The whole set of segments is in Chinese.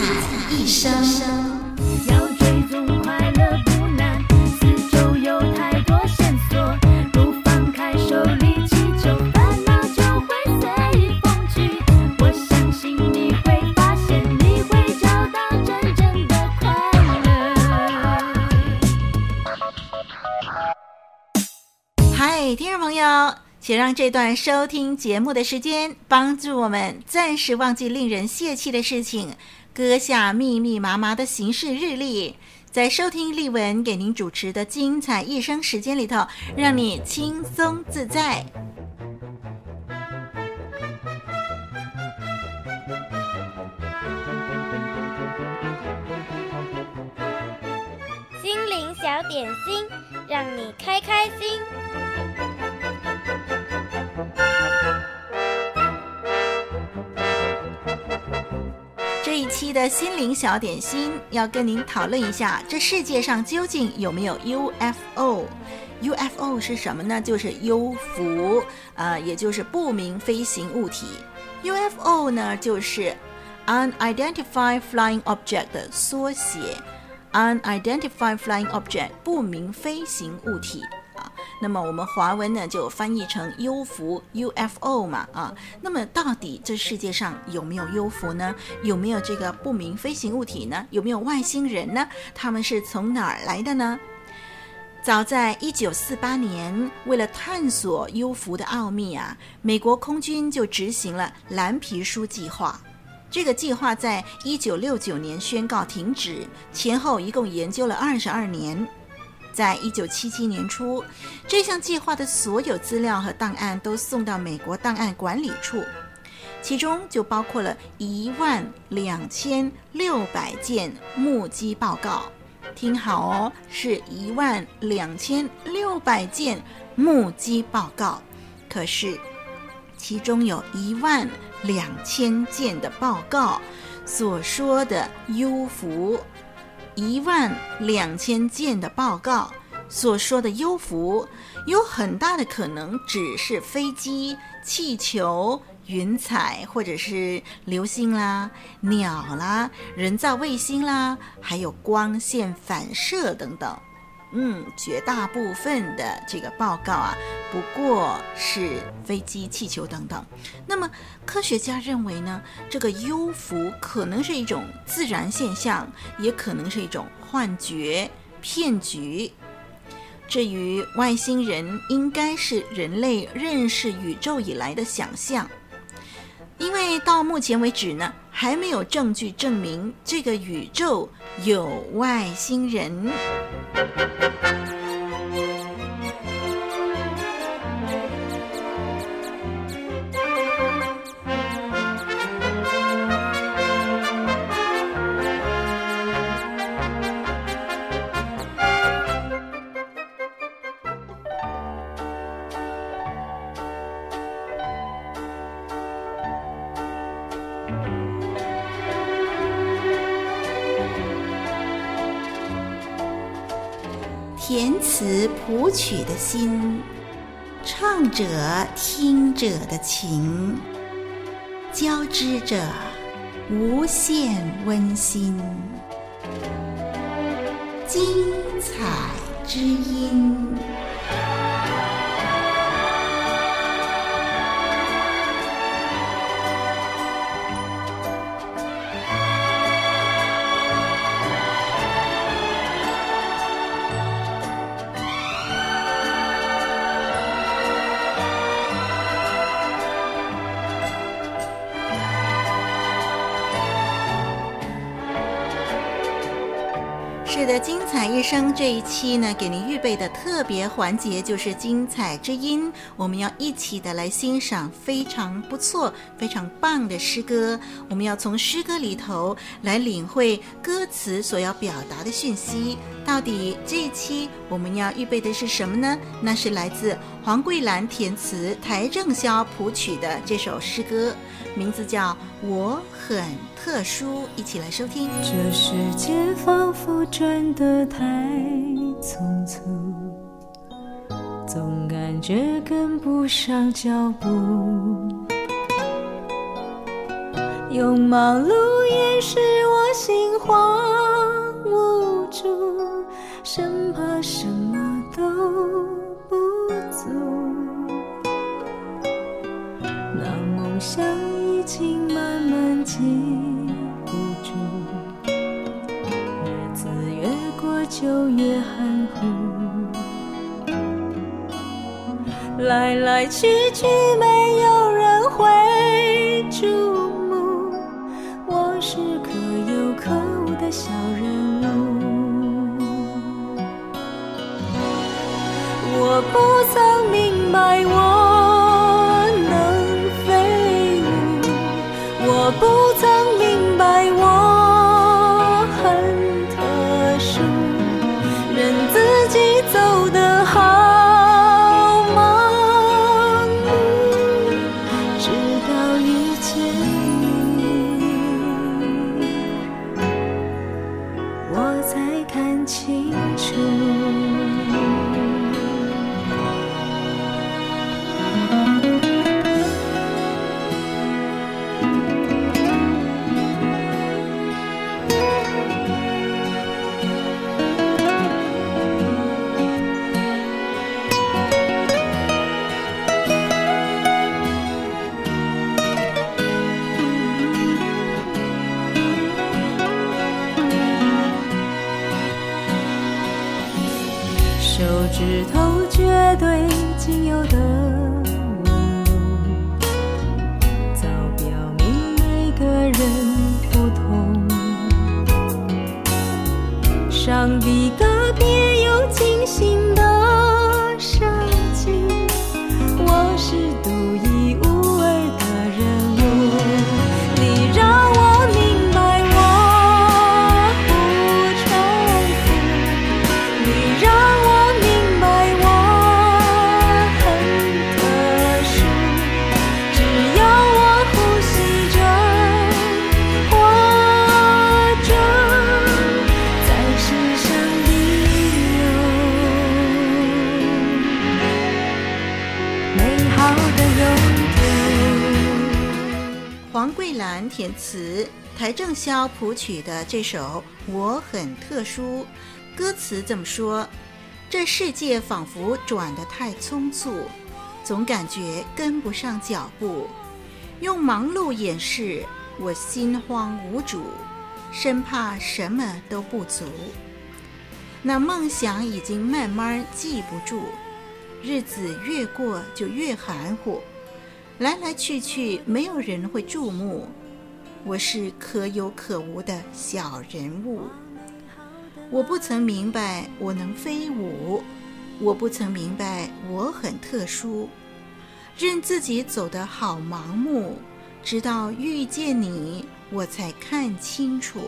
彩一生。听众朋友，请让这段收听节目的时间帮助我们暂时忘记令人泄气的事情，搁下密密麻麻的行事日历，在收听丽文给您主持的精彩一生时间里头，让你轻松自在。心灵小点心，让你开开心。期的心灵小点心要跟您讨论一下，这世界上究竟有没有 UFO？UFO 是什么呢？就是幽浮，呃，也就是不明飞行物体。UFO 呢，就是 Unidentified Flying Object 的缩写，Unidentified Flying Object 不明飞行物体。那么我们华文呢就翻译成幽浮 UFO 嘛啊，那么到底这世界上有没有幽浮呢？有没有这个不明飞行物体呢？有没有外星人呢？他们是从哪儿来的呢？早在一九四八年，为了探索幽浮的奥秘啊，美国空军就执行了蓝皮书计划。这个计划在一九六九年宣告停止，前后一共研究了二十二年。在一九七七年初，这项计划的所有资料和档案都送到美国档案管理处，其中就包括了一万两千六百件目击报告。听好哦，是一万两千六百件目击报告。可是，其中有一万两千件的报告所说的幽浮。一万两千件的报告所说的幽浮，有很大的可能只是飞机、气球、云彩，或者是流星啦、鸟啦、人造卫星啦，还有光线反射等等。嗯，绝大部分的这个报告啊，不过是飞机、气球等等。那么，科学家认为呢，这个幽浮可能是一种自然现象，也可能是一种幻觉、骗局。至于外星人，应该是人类认识宇宙以来的想象。因为到目前为止呢，还没有证据证明这个宇宙有外星人。填词谱曲的心，唱者听者的情，交织着无限温馨，精彩之音。精彩一生这一期呢，给您预备的特别环节就是精彩之音，我们要一起的来欣赏非常不错、非常棒的诗歌。我们要从诗歌里头来领会歌词所要表达的讯息。到底这一期我们要预备的是什么呢？那是来自黄桂兰填词、邰正宵谱曲的这首诗歌，名字叫《我很特殊》，一起来收听。这世界仿佛转得太匆促，总感觉跟不上脚步，用忙碌掩饰我心慌来来去去没有看清楚。枝头绝对仅有的梦，早表明每个人不同。上帝，个别有精心。邰正宵谱曲的这首《我很特殊》，歌词这么说：这世界仿佛转得太匆促，总感觉跟不上脚步，用忙碌掩饰我心慌无主，生怕什么都不足。那梦想已经慢慢记不住，日子越过就越含糊，来来去去没有人会注目。我是可有可无的小人物，我不曾明白我能飞舞，我不曾明白我很特殊，任自己走得好盲目，直到遇见你，我才看清楚。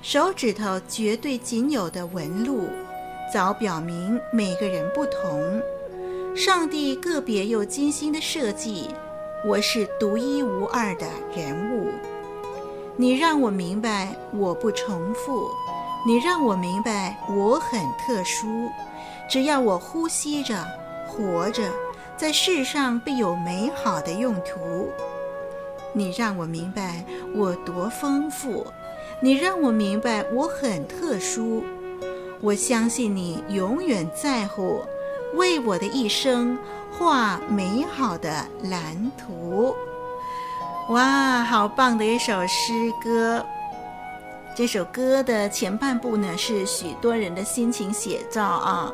手指头绝对仅有的纹路，早表明每个人不同，上帝个别又精心的设计。我是独一无二的人物，你让我明白我不重复，你让我明白我很特殊。只要我呼吸着、活着，在世上必有美好的用途。你让我明白我多丰富，你让我明白我很特殊。我相信你永远在乎，为我的一生。画美好的蓝图，哇，好棒的一首诗歌！这首歌的前半部呢，是许多人的心情写照啊，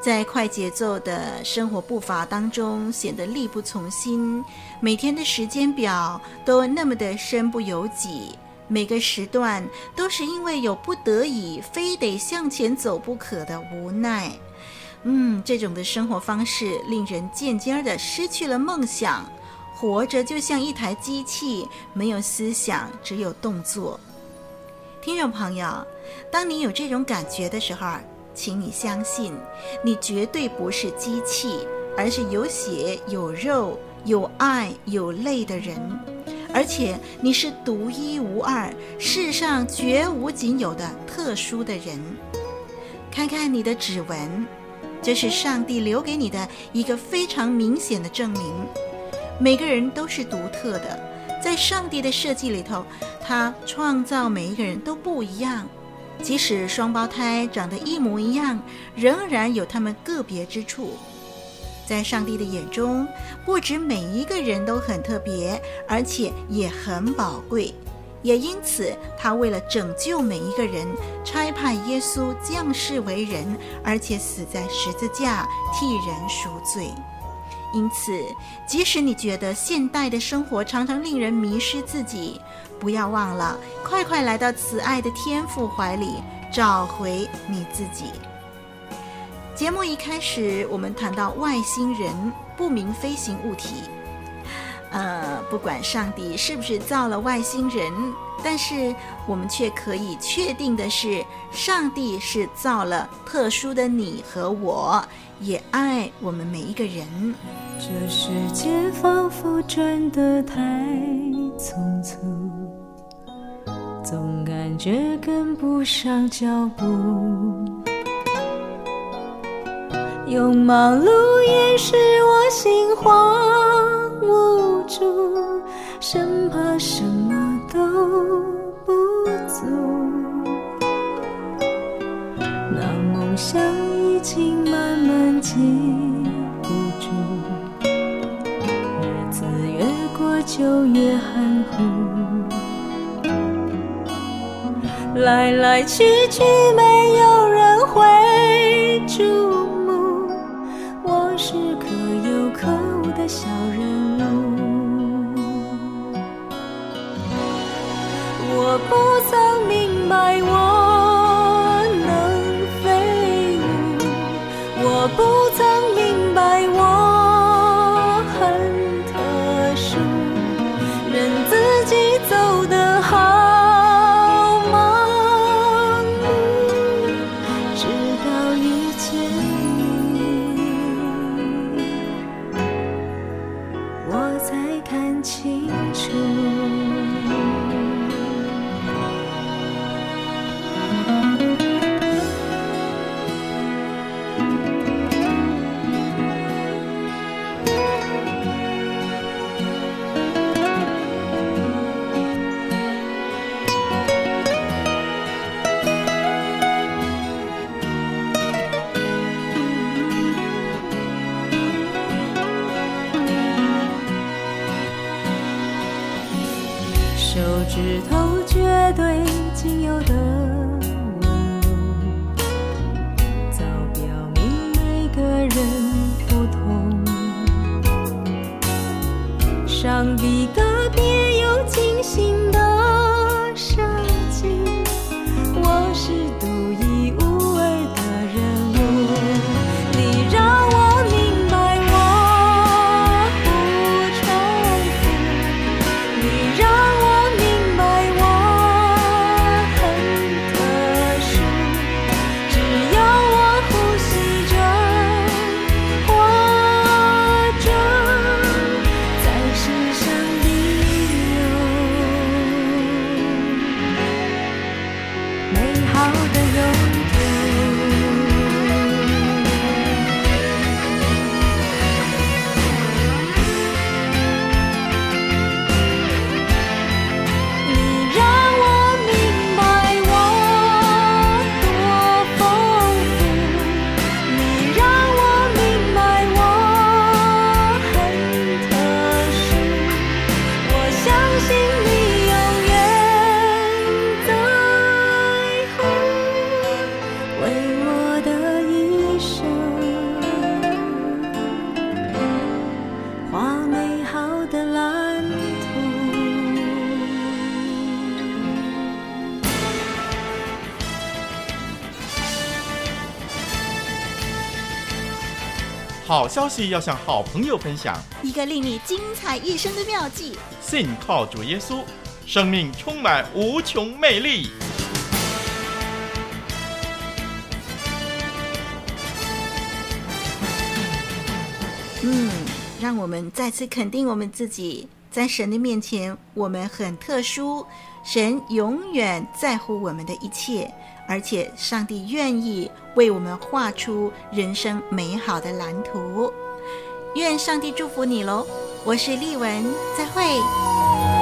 在快节奏的生活步伐当中，显得力不从心。每天的时间表都那么的身不由己，每个时段都是因为有不得已，非得向前走不可的无奈。嗯，这种的生活方式令人渐渐的失去了梦想，活着就像一台机器，没有思想，只有动作。听众朋友，当你有这种感觉的时候，请你相信，你绝对不是机器，而是有血有肉、有爱有泪的人，而且你是独一无二、世上绝无仅有的特殊的人。看看你的指纹。这是上帝留给你的一个非常明显的证明。每个人都是独特的，在上帝的设计里头，他创造每一个人都不一样。即使双胞胎长得一模一样，仍然有他们个别之处。在上帝的眼中，不止每一个人都很特别，而且也很宝贵。也因此，他为了拯救每一个人，差派耶稣降世为人，而且死在十字架替人赎罪。因此，即使你觉得现代的生活常常令人迷失自己，不要忘了，快快来到慈爱的天父怀里，找回你自己。节目一开始，我们谈到外星人不明飞行物体。呃，不管上帝是不是造了外星人，但是我们却可以确定的是，上帝是造了特殊的你和我，也爱我们每一个人。这世界仿佛转得太匆促，总感觉跟不上脚步，用忙碌掩饰我心慌。住，生怕什么都不足。那梦想已经慢慢记不住，日子越过就越含糊，来来去去没有人会爱我。是的好的，有。好消息要向好朋友分享，一个令你精彩一生的妙计。信靠主耶稣，生命充满无穷魅力。嗯，让我们再次肯定我们自己，在神的面前，我们很特殊，神永远在乎我们的一切，而且上帝愿意为我们画出人生美好的蓝图。愿上帝祝福你喽！我是丽文，再会。